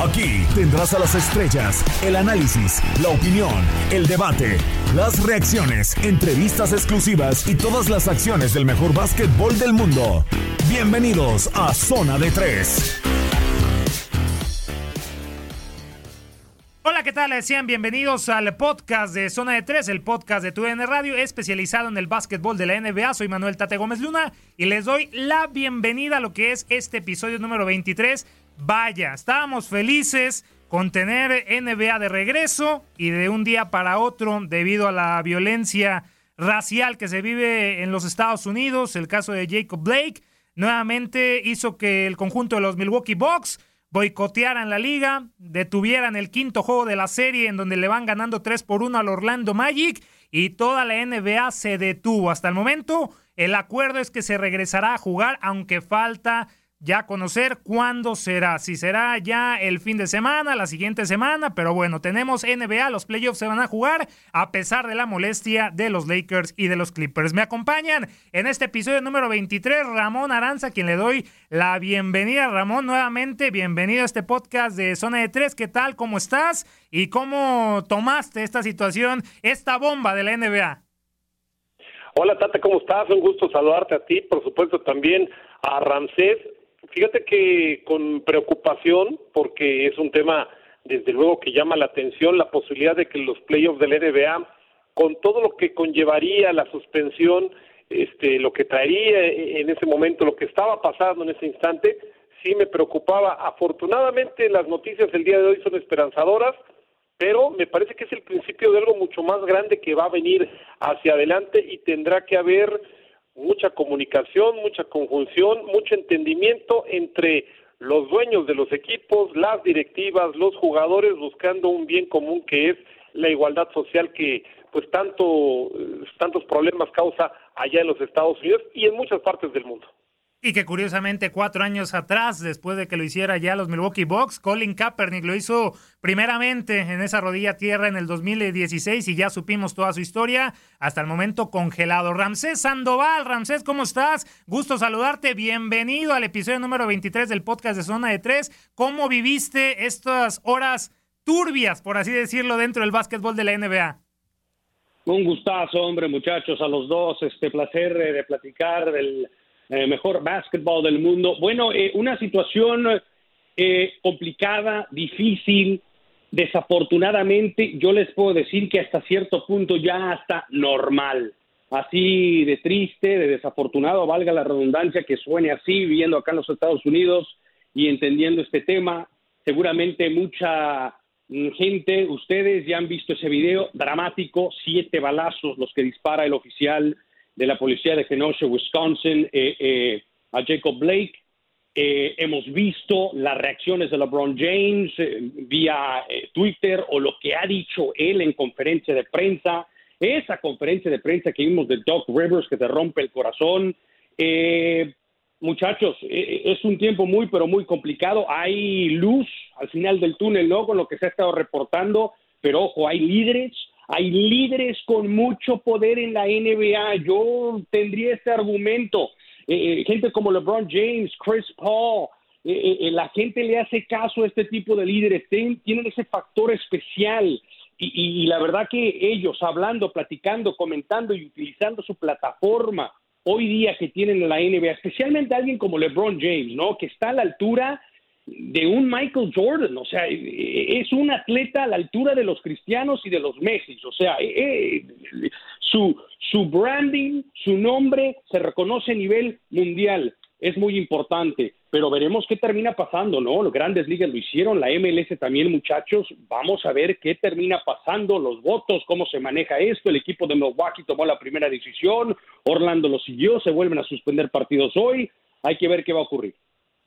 Aquí tendrás a las estrellas, el análisis, la opinión, el debate, las reacciones, entrevistas exclusivas y todas las acciones del mejor básquetbol del mundo. Bienvenidos a Zona de Tres. Hola, ¿qué tal? Sean bienvenidos al podcast de Zona de Tres, el podcast de TUN Radio especializado en el básquetbol de la NBA. Soy Manuel Tate Gómez Luna y les doy la bienvenida a lo que es este episodio número 23. Vaya, estábamos felices con tener NBA de regreso y de un día para otro, debido a la violencia racial que se vive en los Estados Unidos, el caso de Jacob Blake, nuevamente hizo que el conjunto de los Milwaukee Bucks boicotearan la liga, detuvieran el quinto juego de la serie en donde le van ganando 3 por 1 al Orlando Magic y toda la NBA se detuvo. Hasta el momento, el acuerdo es que se regresará a jugar, aunque falta ya conocer cuándo será. Si será ya el fin de semana, la siguiente semana, pero bueno, tenemos NBA, los playoffs se van a jugar a pesar de la molestia de los Lakers y de los Clippers. Me acompañan en este episodio número 23 Ramón Aranza, quien le doy la bienvenida. Ramón, nuevamente, bienvenido a este podcast de Zona de Tres. ¿Qué tal? ¿Cómo estás? ¿Y cómo tomaste esta situación, esta bomba de la NBA? Hola Tata, ¿cómo estás? Un gusto saludarte a ti, por supuesto también a Ramsés Fíjate que con preocupación, porque es un tema desde luego que llama la atención, la posibilidad de que los playoffs del NBA, con todo lo que conllevaría la suspensión, este, lo que traería en ese momento, lo que estaba pasando en ese instante, sí me preocupaba. Afortunadamente las noticias del día de hoy son esperanzadoras, pero me parece que es el principio de algo mucho más grande que va a venir hacia adelante y tendrá que haber mucha comunicación, mucha conjunción, mucho entendimiento entre los dueños de los equipos, las directivas, los jugadores, buscando un bien común que es la igualdad social que pues tanto tantos problemas causa allá en los Estados Unidos y en muchas partes del mundo. Y que curiosamente cuatro años atrás, después de que lo hiciera ya los Milwaukee Bucks, Colin Kaepernick lo hizo primeramente en esa rodilla tierra en el 2016 y ya supimos toda su historia, hasta el momento congelado. Ramsés Sandoval, Ramsés, ¿cómo estás? Gusto saludarte, bienvenido al episodio número 23 del podcast de Zona de Tres. ¿Cómo viviste estas horas turbias, por así decirlo, dentro del básquetbol de la NBA? Un gustazo, hombre, muchachos, a los dos, este placer de platicar del eh, mejor básquetbol del mundo. Bueno, eh, una situación eh, complicada, difícil, desafortunadamente yo les puedo decir que hasta cierto punto ya está normal. Así de triste, de desafortunado, valga la redundancia, que suene así, viviendo acá en los Estados Unidos y entendiendo este tema. Seguramente mucha mm, gente, ustedes ya han visto ese video dramático, siete balazos los que dispara el oficial de la policía de Kenosha, Wisconsin, eh, eh, a Jacob Blake. Eh, hemos visto las reacciones de LeBron James vía Twitter o lo que ha dicho él en conferencia de prensa, esa conferencia de prensa que vimos de Doc Rivers que te rompe el corazón. muchachos, es un tiempo muy, pero muy complicado. Hay luz al final del túnel, ¿no? Con lo que se ha estado reportando, pero ojo, hay líderes, hay líderes con mucho poder en la NBA. Yo tendría este argumento. Eh, eh, gente como LeBron James, Chris Paul, eh, la gente le hace caso a este tipo de líderes. tienen ese factor especial. Y, y, la verdad que ellos hablando, platicando, comentando y utilizando su plataforma hoy día que tienen en la NBA, especialmente alguien como LeBron James, ¿no? Que está a la altura de un Michael Jordan, o sea, es un atleta a la altura de los cristianos y de los Messi, o sea, eh, eh, su, su branding, su nombre se reconoce a nivel mundial, es muy importante, pero veremos qué termina pasando, ¿no? Los grandes ligas lo hicieron, la MLS también, muchachos, vamos a ver qué termina pasando, los votos, cómo se maneja esto, el equipo de Milwaukee tomó la primera decisión, Orlando lo siguió, se vuelven a suspender partidos hoy, hay que ver qué va a ocurrir.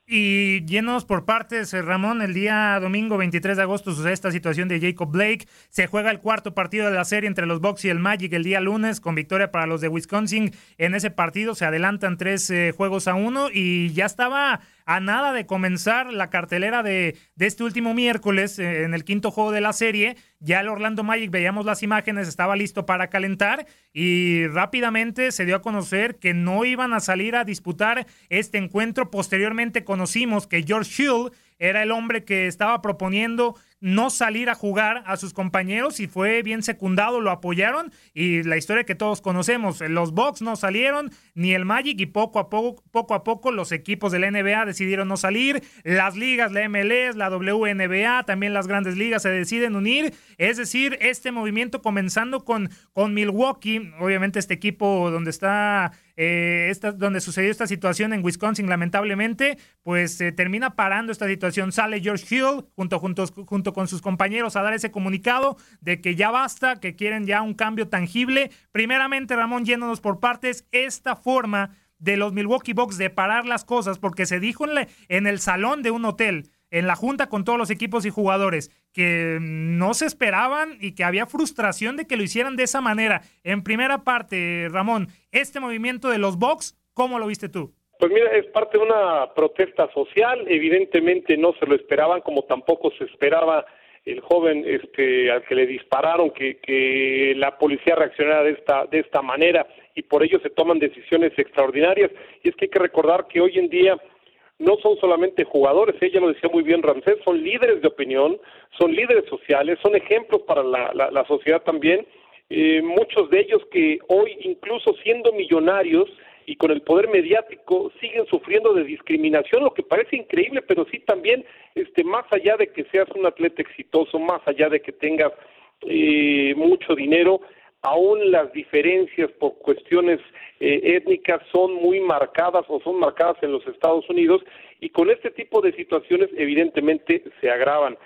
Y llenos por partes, eh, Ramón, el día domingo 23 de agosto sucede esta situación de Jacob Blake. Se juega el cuarto partido de la serie entre los Bucks y el Magic el día lunes con victoria para los de Wisconsin. En ese partido se adelantan tres eh, juegos a uno y ya estaba a nada de comenzar la cartelera de, este último miércoles eh, en el quinto juego de la serie. Ya el Orlando Magic veíamos las imágenes, estaba listo para calentar y rápidamente se dio a conocer que no iban a salir a disputar este encuentro. Posteriormente conocimos que George Hill era el hombre que estaba proponiendo no salir a jugar a sus compañeros y fue bien secundado, lo apoyaron y la historia que todos conocemos, los Bucks no salieron, ni el Magic y poco a poco, poco a poco los equipos de la NBA decidieron no salir, las ligas, la MLS, la WNBA, también las grandes ligas se deciden unir, es decir, este movimiento comenzando con, con Milwaukee, obviamente este equipo donde está eh, donde sucedió esta situación en Wisconsin, lamentablemente, pues se termina parando esta situación. Sale George Hill junto, junto, junto con sus compañeros a dar ese comunicado de que ya basta, que quieren ya un cambio tangible. Primeramente, Ramón, yéndonos por partes, esta forma de los Milwaukee Bucks de parar las cosas, porque se dijo en, en el salón de un hotel en la junta con todos los equipos y jugadores que no se esperaban y que había frustración de que lo hicieran de esa manera. En primera parte, Ramón, este movimiento de los Bucks, ¿cómo lo viste tú? Pues mira, es parte de una protesta social, evidentemente no se lo esperaban, como tampoco se esperaba el joven este al que le dispararon que, la policía reaccionara de esta de esta manera y por ello se toman decisiones extraordinarias. Y es que hay que recordar que hoy en día no son solamente jugadores, ella lo decía muy bien Ramsés, son líderes de opinión, son líderes sociales, son ejemplos para la, la, sociedad también, eh, muchos de ellos que hoy incluso siendo millonarios y con el poder mediático siguen sufriendo de discriminación, lo que parece increíble, pero sí también, este, más allá de que seas un atleta exitoso, más allá de que tengas eh, mucho dinero, aún las diferencias por cuestiones eh, étnicas son muy marcadas o son marcadas en los Estados Unidos y con este tipo de situaciones evidentemente se agravan.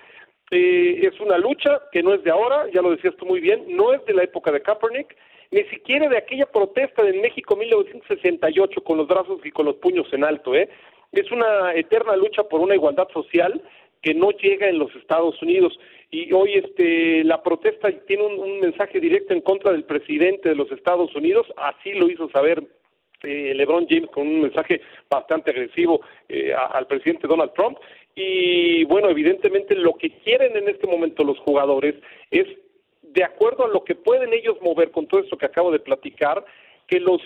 Eh, es una lucha que no es de ahora, ya lo decías tú muy bien, no es de la época de Kaepernick, ni siquiera de aquella protesta de México 1968 con los brazos y con los puños en alto, ¿eh? Es una eterna lucha por una igualdad social que no llega en los Estados Unidos. Y hoy este la protesta tiene un, mensaje directo en contra del presidente de los Estados Unidos, así lo hizo saber eh, LeBron James con un mensaje bastante agresivo eh, al presidente Donald Trump. Y bueno, evidentemente lo que quieren en este momento los jugadores es de acuerdo a lo que pueden ellos mover con todo esto que acabo de platicar, que los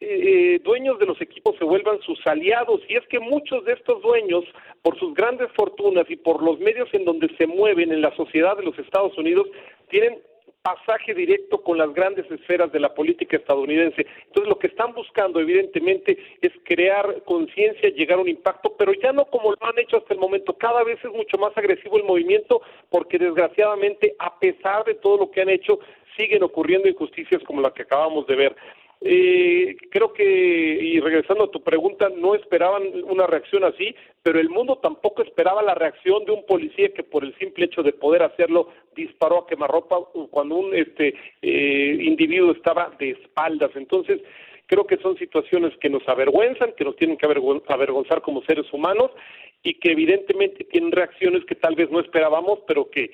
eh, dueños de los equipos se vuelvan sus aliados. Y es que muchos de estos dueños por sus grandes fortunas y por los medios en donde se mueven en la sociedad de los Estados Unidos tienen pasaje directo con las grandes esferas de la política estadounidense. Entonces lo que están buscando evidentemente es crear conciencia, llegar a un impacto, pero ya no como lo han hecho hasta el momento. Cada vez es mucho más agresivo el movimiento porque desgraciadamente a pesar de todo lo que han hecho siguen ocurriendo injusticias como la que acabamos de ver. Eh, creo que, y regresando a tu pregunta, no esperaban una reacción así, pero el mundo tampoco esperaba la reacción de un policía que por el simple hecho de poder hacerlo disparó a quemarropa cuando un este eh, individuo estaba de espaldas. Entonces, creo que son situaciones que nos avergüenzan, que nos tienen que avergonzar como seres humanos y que evidentemente tienen reacciones que tal vez no esperábamos, pero que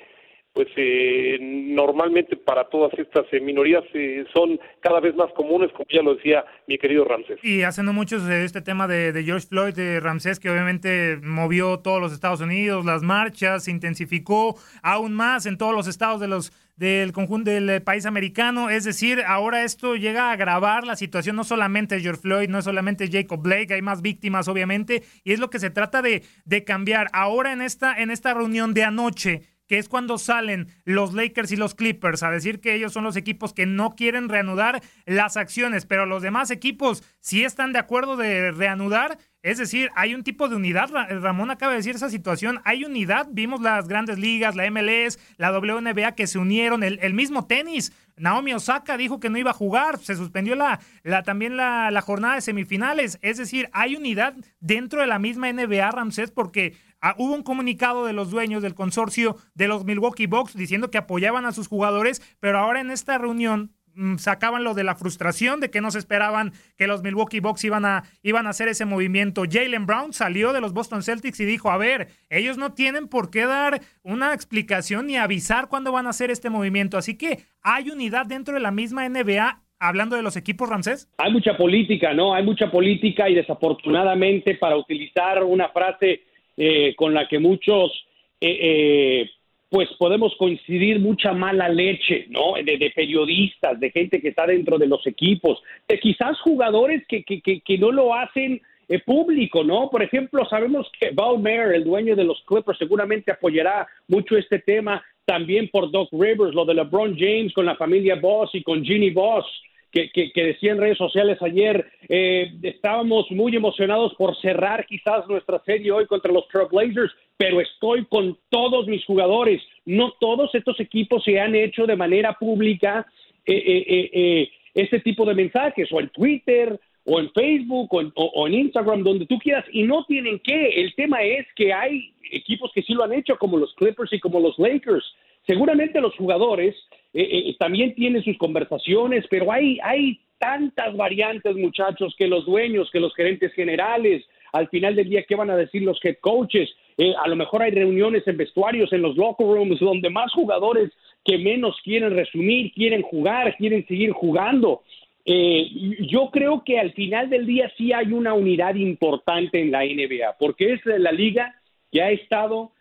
pues eh, normalmente para todas estas eh, minorías eh, son cada vez más comunes, como ya lo decía mi querido Ramsés. Y haciendo mucho de este tema de, George Floyd, de Ramsés, que obviamente movió todos los Estados Unidos, las marchas, se intensificó aún más en todos los estados de los del conjunto del país americano, es decir, ahora esto llega a agravar la situación, no solamente George Floyd, no solamente Jacob Blake, hay más víctimas obviamente, y es lo que se trata de, de cambiar. Ahora en esta, en esta reunión de anoche, que es cuando salen los Lakers y los Clippers a decir que ellos son los equipos que no quieren reanudar las acciones, pero los demás equipos sí están de acuerdo de reanudar. Es decir, hay un tipo de unidad, Ramón acaba de decir esa situación, hay unidad, vimos las grandes ligas, la MLS, la WNBA que se unieron, el, mismo tenis, Naomi Osaka dijo que no iba a jugar, se suspendió la también la, la, jornada de semifinales, es decir, hay unidad dentro de la misma NBA, Ramsés, porque Ah, hubo un comunicado de los dueños del consorcio de los Milwaukee Bucks diciendo que apoyaban a sus jugadores, pero ahora en esta reunión mm, sacaban lo de la frustración de que no se esperaban que los Milwaukee Bucks iban a, iban a hacer ese movimiento. Jalen Brown salió de los Boston Celtics y dijo, a ver, ellos no tienen por qué dar una explicación ni avisar cuándo van a hacer este movimiento. Así que hay unidad dentro de la misma NBA hablando de los equipos, Ramsés? Hay mucha política, ¿no? Hay mucha política y desafortunadamente para utilizar una frase eh, con la que muchos, eh, eh, pues podemos coincidir mucha mala leche, ¿no? De, periodistas, de gente que está dentro de los equipos, de quizás jugadores que, que, que, no lo hacen público, ¿no? Por ejemplo, sabemos que Val Mayer, el dueño de los Clippers, seguramente apoyará mucho este tema, también por Doc Rivers, lo de LeBron James con la familia Boss y con Ginny Boss que, decía en redes sociales ayer, eh, estábamos muy emocionados por cerrar quizás nuestra serie hoy contra los Trailblazers, pero estoy con todos mis jugadores. No todos estos equipos se han hecho de manera pública eh, eh, eh este tipo de mensajes, o en Twitter, o en Facebook, o en, Instagram, donde tú quieras, y no tienen que. El tema es que hay equipos que sí lo han hecho, como los Clippers y como los Lakers. Seguramente los jugadores eh, eh, también tienen sus conversaciones, pero hay, hay tantas variantes, muchachos, que los dueños, que los gerentes generales, al final del día, ¿qué van a decir los head coaches? Eh, a lo mejor hay reuniones en vestuarios, en los locker rooms, donde más jugadores que menos quieren resumir, quieren jugar, quieren seguir jugando. yo creo que al final del día sí hay una unidad importante en la NBA, porque es la liga que ha estado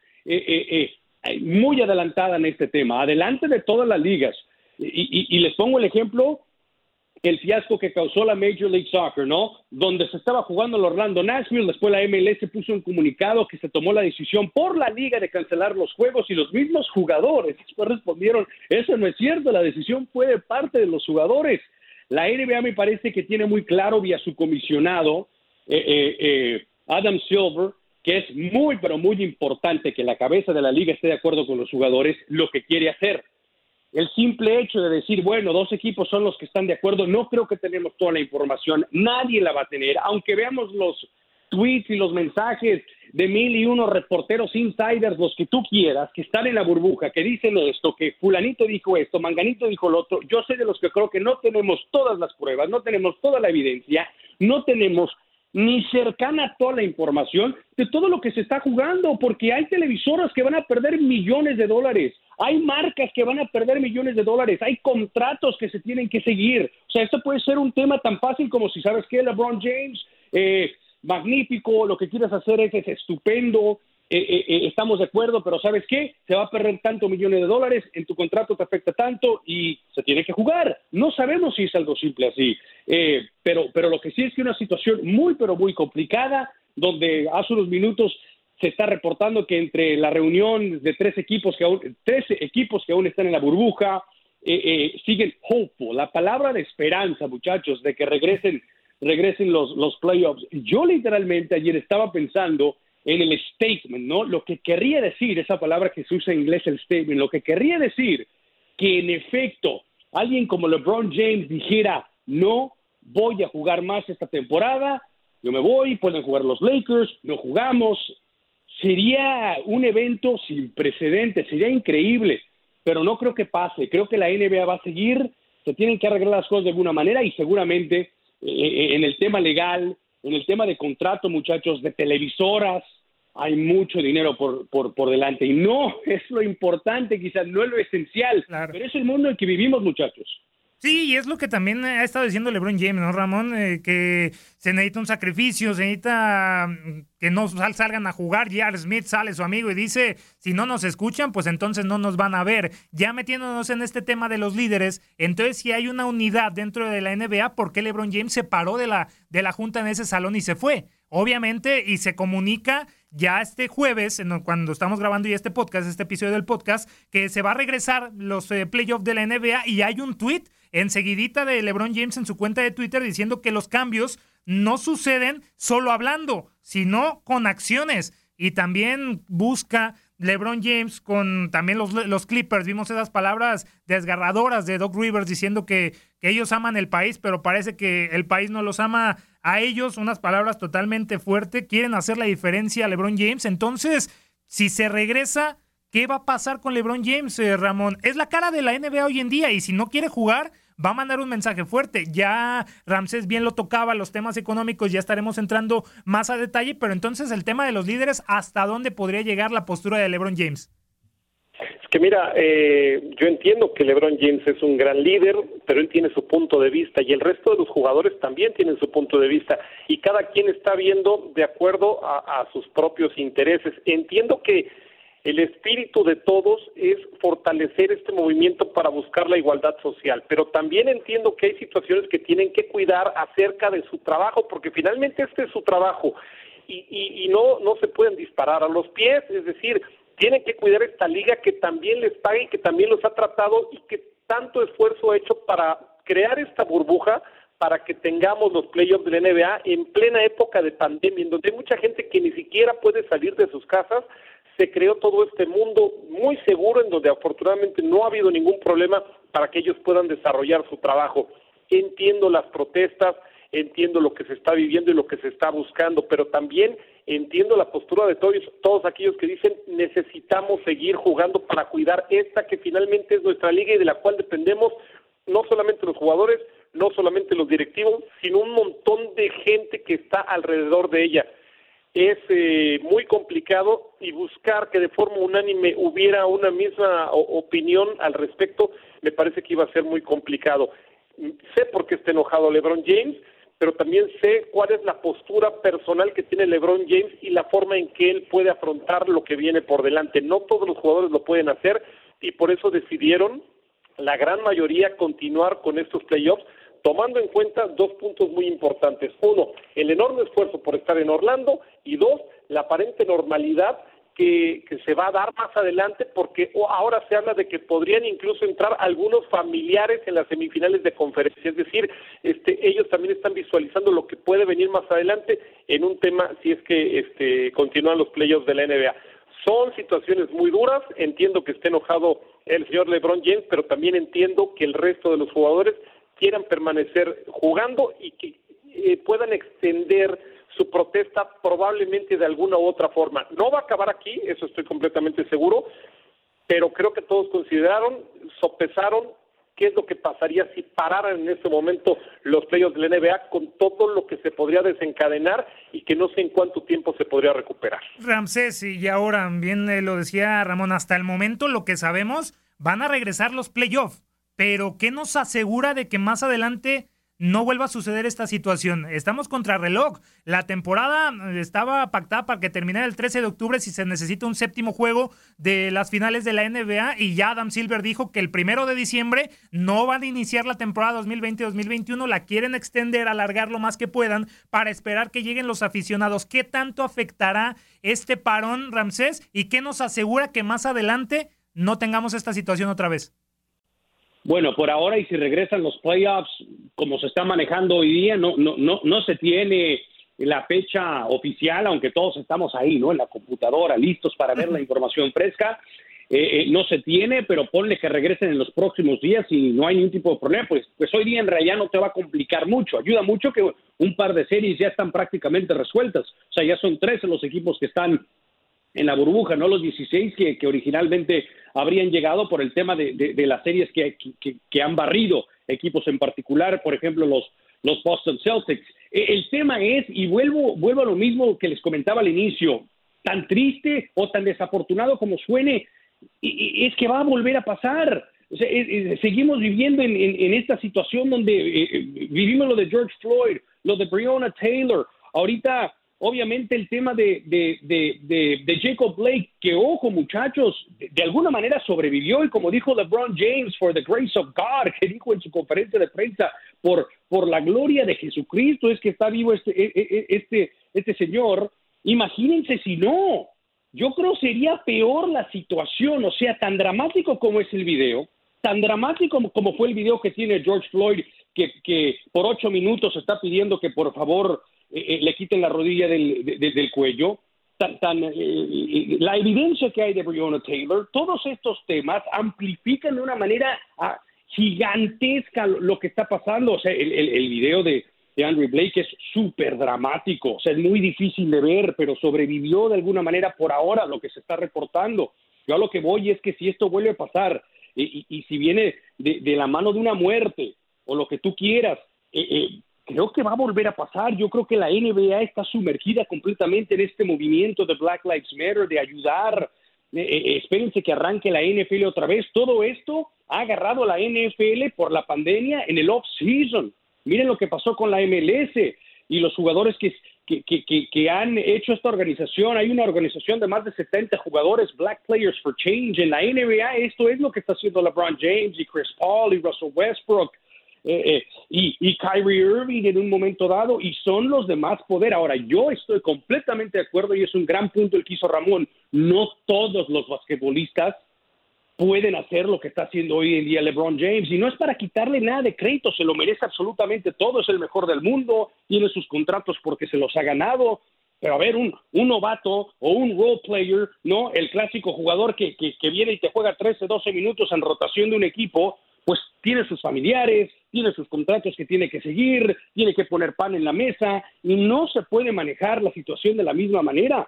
muy adelantada en este tema, adelante de todas las ligas. Y, les pongo el ejemplo, el fiasco que causó la Major League Soccer, ¿no? Donde se estaba jugando el Orlando Nashville, después la MLS puso un comunicado que se tomó la decisión por la liga de cancelar los juegos y los mismos jugadores después respondieron, eso no es cierto, la decisión fue de parte de los jugadores. La NBA me parece que tiene muy claro vía su comisionado, eh, eh, eh, Adam Silver, que es muy, pero muy importante que la cabeza de la liga esté de acuerdo con los jugadores, lo que quiere hacer. El simple hecho de decir, bueno, dos equipos son los que están de acuerdo, no creo que tenemos toda la información, nadie la va a tener, aunque veamos los tweets y los mensajes de mil y uno reporteros insiders, los que tú quieras, que están en la burbuja, que dicen esto, que fulanito dijo esto, manganito dijo lo otro, yo sé de los que creo que no tenemos todas las pruebas, no tenemos toda la evidencia, no tenemos ni cercana toda la información de todo lo que se está jugando, porque hay televisoras que van a perder millones de dólares, hay marcas que van a perder millones de dólares, hay contratos que se tienen que seguir. O sea, esto puede ser un tema tan fácil como si sabes que LeBron James, eh, magnífico, lo que quieras hacer es, es estupendo, eh, eh, eh, estamos de acuerdo, pero ¿sabes qué? Se va a perder tanto millones de dólares, en tu contrato te afecta tanto y se tiene que jugar. No sabemos si es algo simple así, pero, pero lo que sí es que una situación muy, pero muy complicada, donde hace unos minutos se está reportando que entre la reunión de tres equipos que aún, tres equipos que aún están en la burbuja, eh, eh, siguen hopeful, la palabra de esperanza, muchachos, de que regresen, regresen los, los playoffs. Yo literalmente ayer estaba pensando en el statement, ¿no? Lo que querría decir, esa palabra que se usa en inglés, el statement, lo que querría decir que en efecto alguien como LeBron James dijera, no voy a jugar más esta temporada, yo me voy, pueden jugar los Lakers, no jugamos, sería un evento sin precedentes, sería increíble, pero no creo que pase, creo que la NBA va a seguir, se tienen que arreglar las cosas de alguna manera y seguramente eh, eh, en el tema legal, en el tema de contrato, muchachos, de televisoras, hay mucho dinero por, por, por delante. Y no es lo importante, quizás no es lo esencial, pero es el mundo en que vivimos, muchachos. Sí, y es lo que también ha estado diciendo LeBron James, ¿no, Ramón? Eh, que se necesita un sacrificio, se necesita mm, que no salgan a jugar. J.R. Smith sale su amigo y dice, si no nos escuchan, pues entonces no nos van a ver. Ya metiéndonos en este tema de los líderes, entonces si hay una unidad dentro de la NBA, ¿por qué LeBron James se paró de la, de la junta en ese salón y se fue? Obviamente, y se comunica ya este jueves, cuando estamos grabando ya este podcast, este episodio del podcast, que se va a regresar los eh, playoffs de la NBA y hay un tweet enseguidita de LeBron James en su cuenta de Twitter diciendo que los cambios no suceden solo hablando, sino con acciones. Y también busca LeBron James con también los, Clippers. Vimos esas palabras desgarradoras de Doc Rivers diciendo que, que ellos aman el país, pero parece que el país no los ama a ellos unas palabras totalmente fuertes, quieren hacer la diferencia a LeBron James. Entonces, si se regresa, ¿qué va a pasar con LeBron James, eh, Ramón? Es la cara de la NBA hoy en día y si no quiere jugar, va a mandar un mensaje fuerte. Ya Ramsés bien lo tocaba, los temas económicos, ya estaremos entrando más a detalle, pero entonces el tema de los líderes, ¿hasta dónde podría llegar la postura de LeBron James? que mira, eh, yo entiendo que LeBron James es un gran líder, pero él tiene su punto de vista y el resto de los jugadores también tienen su punto de vista y cada quien está viendo de acuerdo a, a sus propios intereses. Entiendo que el espíritu de todos es fortalecer este movimiento para buscar la igualdad social, pero también entiendo que hay situaciones que tienen que cuidar acerca de su trabajo, porque finalmente este es su trabajo. Y, y, y no, no se pueden disparar a los pies, es decir, tienen que cuidar esta liga que también les pague y que también los ha tratado y que tanto esfuerzo ha hecho para crear esta burbuja para que tengamos los playoffs de la NBA en plena época de pandemia, en donde hay mucha gente que ni siquiera puede salir de sus casas, se creó todo este mundo muy seguro en donde afortunadamente no ha habido ningún problema para que ellos puedan desarrollar su trabajo. Entiendo las protestas, entiendo lo que se está viviendo y lo que se está buscando, pero también entiendo la postura de todos, todos aquellos que dicen necesitamos seguir jugando para cuidar esta que finalmente es nuestra liga y de la cual dependemos no solamente los jugadores, no solamente los directivos, sino un montón de gente que está alrededor de ella. Es eh, muy complicado y buscar que de forma unánime hubiera una misma opinión al respecto me parece que iba a ser muy complicado. Sé por qué está enojado LeBron James, pero también sé cuál es la postura personal que tiene LeBron James y la forma en que él puede afrontar lo que viene por delante. No todos los jugadores lo pueden hacer y por eso decidieron la gran mayoría continuar con estos playoffs tomando en cuenta dos puntos muy importantes. Uno, el enorme esfuerzo por estar en Orlando y dos, la aparente normalidad que, se va a dar más adelante porque ahora se habla de que podrían incluso entrar algunos familiares en las semifinales de conferencia, es decir, este, ellos también están visualizando lo que puede venir más adelante en un tema si es que este, continúan los playoffs de la NBA. Son situaciones muy duras, entiendo que esté enojado el señor LeBron James, pero también entiendo que el resto de los jugadores quieran permanecer jugando y que eh, puedan extender su protesta probablemente de alguna u otra forma. No va a acabar aquí, eso estoy completamente seguro, pero creo que todos consideraron, sopesaron qué es lo que pasaría si pararan en este momento los playoffs de la NBA con todo lo que se podría desencadenar y que no sé en cuánto tiempo se podría recuperar. Ramsés, y ahora bien eh, lo decía Ramón, hasta el momento lo que sabemos, van a regresar los playoffs, pero ¿qué nos asegura de que más adelante no vuelva a suceder esta situación. Estamos contra reloj. La temporada eh, estaba pactada para que terminara el 13 de octubre si se necesita un séptimo juego de las finales de la NBA y ya Adam Silver dijo que el primero de diciembre no van a iniciar la temporada 2020-2021, la quieren extender, alargar lo más que puedan para esperar que lleguen los aficionados. ¿Qué tanto afectará este parón, Ramsés? ¿Y qué nos asegura que más adelante no tengamos esta situación otra vez? Bueno, por ahora y si regresan los playoffs como se está manejando hoy día, no, no, no, no se tiene la fecha oficial, aunque todos estamos ahí, ¿no? En la computadora, listos para ver la información fresca. Eh, eh, no se tiene, pero ponle que regresen en los próximos días y no hay ningún tipo de problema, pues, pues hoy día en realidad no te va a complicar mucho. Ayuda mucho que un par de series ya están prácticamente resueltas. O sea, ya son 13 los equipos que están en la burbuja, no los 16 que, que originalmente habrían llegado por el tema de, las series que, han barrido equipos en particular, por ejemplo, los, Boston Celtics. E, el tema es, y vuelvo, vuelvo a lo mismo que les comentaba al inicio, tan triste o tan desafortunado como suene, es que va a volver a pasar. seguimos viviendo en, esta situación donde eh, eh, vivimos lo de George Floyd, lo de Breonna Taylor, ahorita obviamente el tema de, de, Jacob Blake, que ojo muchachos, de, alguna manera sobrevivió y como dijo LeBron James, for the grace of God, que dijo en su conferencia de prensa, por, por la gloria de Jesucristo es que está vivo este, e, e, e, este, este señor, imagínense si no, yo creo sería peor la situación, o sea, tan dramático como es el video, tan dramático como, fue el video que tiene George Floyd, que, que por ocho minutos está pidiendo que por favor eh, eh, le quiten la rodilla del, del cuello, tan, tan eh, la evidencia que hay de Breonna Taylor, todos estos temas amplifican de una manera ah, gigantesca lo que está pasando. O sea, el, el, el video de, de Andrew Blake es súper dramático, o sea, es muy difícil de ver, pero sobrevivió de alguna manera por ahora lo que se está reportando. Yo a lo que voy es que si esto vuelve a pasar y, y, si viene de, de, la mano de una muerte o lo que tú quieras, eh, eh, creo que va a volver a pasar. Yo creo que la NBA está sumergida completamente en este movimiento de Black Lives Matter, de ayudar. Eh, espérense que arranque la NFL otra vez. Todo esto ha agarrado a la NFL por la pandemia en el off-season Miren lo que pasó con la MLS y los jugadores que, que, han hecho esta organización. Hay una organización de más de 70 jugadores, Black Players for Change. En la NBA esto es lo que está haciendo LeBron James y Chris Paul y Russell Westbrook. Eh, eh, y, Kyrie Irving en un momento dado, y son los de más poder. Ahora, yo estoy completamente de acuerdo y es un gran punto el que hizo Ramón. No todos los basquetbolistas pueden hacer lo que está haciendo hoy en día LeBron James. Y no es para quitarle nada de crédito, se lo merece absolutamente todo, es el mejor del mundo, tiene sus contratos porque se los ha ganado. Pero a ver, un, un novato o un role player, ¿no? El clásico jugador que, que, que viene y te juega 13, 12 minutos en rotación de un equipo, pues tiene sus familiares, tiene sus contratos que tiene que seguir, tiene que poner pan en la mesa y no se puede manejar la situación de la misma manera.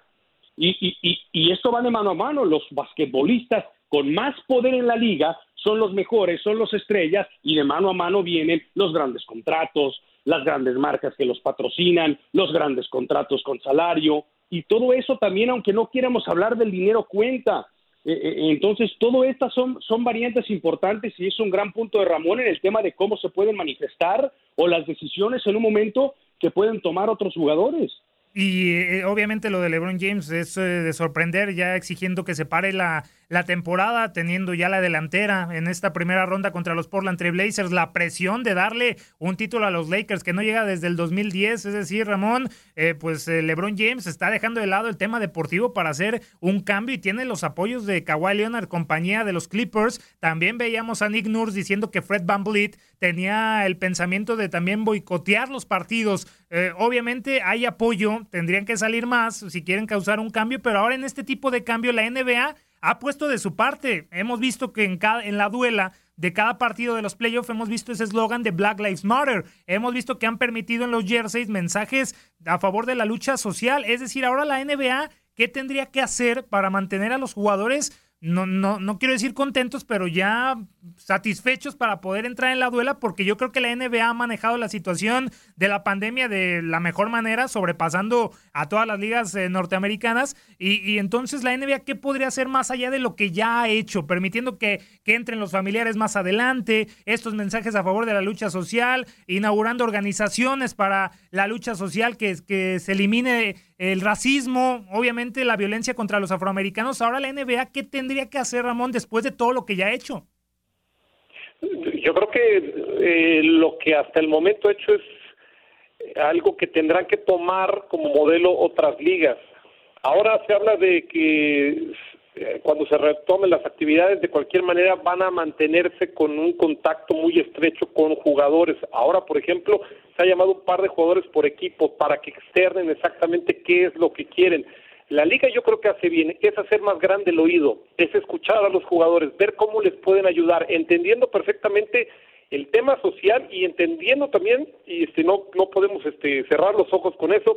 Y, y, y, y esto va de mano a mano. Los basquetbolistas con más poder en la liga son los mejores, son los estrellas y de mano a mano vienen los grandes contratos, las grandes marcas que los patrocinan, los grandes contratos con salario y todo eso también, aunque no quieramos hablar del dinero, cuenta. Eh, eh, entonces, todo estas son, son variantes importantes y es un gran punto de Ramón en el tema de cómo se pueden manifestar o las decisiones en un momento que pueden tomar otros jugadores. Y eh, obviamente lo de LeBron James es de sorprender, ya exigiendo que se pare la, la temporada, teniendo ya la delantera en esta primera ronda contra los Portland Trail Blazers, la presión de darle un título a los Lakers que no llega desde el 2010, es decir, Ramón, eh, pues eh, LeBron James está dejando de lado el tema deportivo para hacer un cambio y tiene los apoyos de Kawhi Leonard, compañía de los Clippers. También veíamos a Nick Nurse diciendo que Fred VanVleet tenía el pensamiento de también boicotear los partidos. Eh, obviamente hay apoyo, tendrían que salir más si quieren causar un cambio, pero ahora en este tipo de cambio la NBA ha puesto de su parte. Hemos visto que en, cada, en la duela de cada partido de los playoffs hemos visto ese eslogan de Black Lives Matter. Hemos visto que han permitido en los jerseys mensajes a favor de la lucha social. Es decir, ahora la NBA, ¿qué tendría que hacer para mantener a los jugadores? No, no, no quiero decir contentos, pero ya satisfechos para poder entrar en la duela porque yo creo que la NBA ha manejado la situación de la pandemia de la mejor manera, sobrepasando a todas las ligas eh, norteamericanas. Y, entonces la NBA, ¿qué podría hacer más allá de lo que ya ha hecho? Permitiendo que, que entren los familiares más adelante, estos mensajes a favor de la lucha social, inaugurando organizaciones para la lucha social, que, que se elimine el racismo, obviamente la violencia contra los afroamericanos. Ahora la NBA, ¿qué tendría que hacer Ramón después de todo lo que ya ha hecho? Yo creo que eh, lo que hasta el momento he hecho es algo que tendrán que tomar como modelo otras ligas. Ahora se habla de que eh, cuando se retomen las actividades, de cualquier manera van a mantenerse con un contacto muy estrecho con jugadores. Ahora, por ejemplo, se ha llamado un par de jugadores por equipo para que externen exactamente qué es lo que quieren. La liga yo creo que hace bien, es hacer más grande el oído, es escuchar a los jugadores, ver cómo les pueden ayudar, entendiendo perfectamente el tema social y entendiendo también, y este no, no podemos este, cerrar los ojos con eso,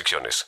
restricciones.